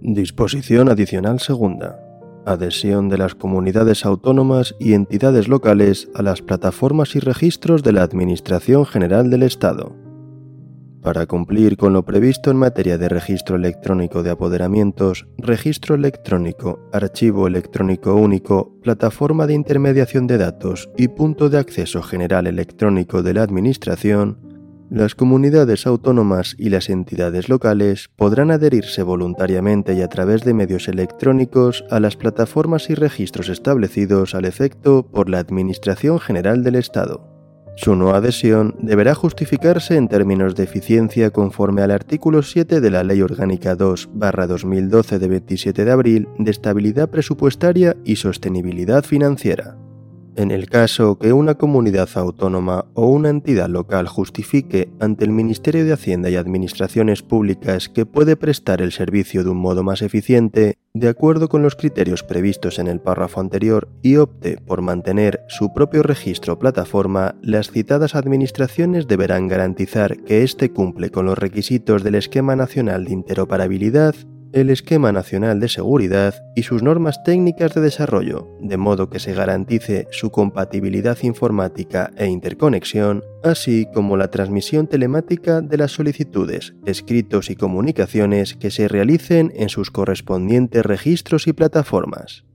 Disposición adicional segunda. Adhesión de las comunidades autónomas y entidades locales a las plataformas y registros de la Administración General del Estado. Para cumplir con lo previsto en materia de registro electrónico de apoderamientos, registro electrónico, archivo electrónico único, plataforma de intermediación de datos y punto de acceso general electrónico de la Administración, las comunidades autónomas y las entidades locales podrán adherirse voluntariamente y a través de medios electrónicos a las plataformas y registros establecidos al efecto por la Administración General del Estado. Su no adhesión deberá justificarse en términos de eficiencia conforme al artículo 7 de la Ley Orgánica 2-2012 de 27 de abril de Estabilidad Presupuestaria y Sostenibilidad Financiera. En el caso que una comunidad autónoma o una entidad local justifique ante el Ministerio de Hacienda y Administraciones Públicas que puede prestar el servicio de un modo más eficiente, de acuerdo con los criterios previstos en el párrafo anterior, y opte por mantener su propio registro o plataforma, las citadas administraciones deberán garantizar que éste cumple con los requisitos del Esquema Nacional de Interoperabilidad el Esquema Nacional de Seguridad y sus normas técnicas de desarrollo, de modo que se garantice su compatibilidad informática e interconexión, así como la transmisión telemática de las solicitudes, escritos y comunicaciones que se realicen en sus correspondientes registros y plataformas.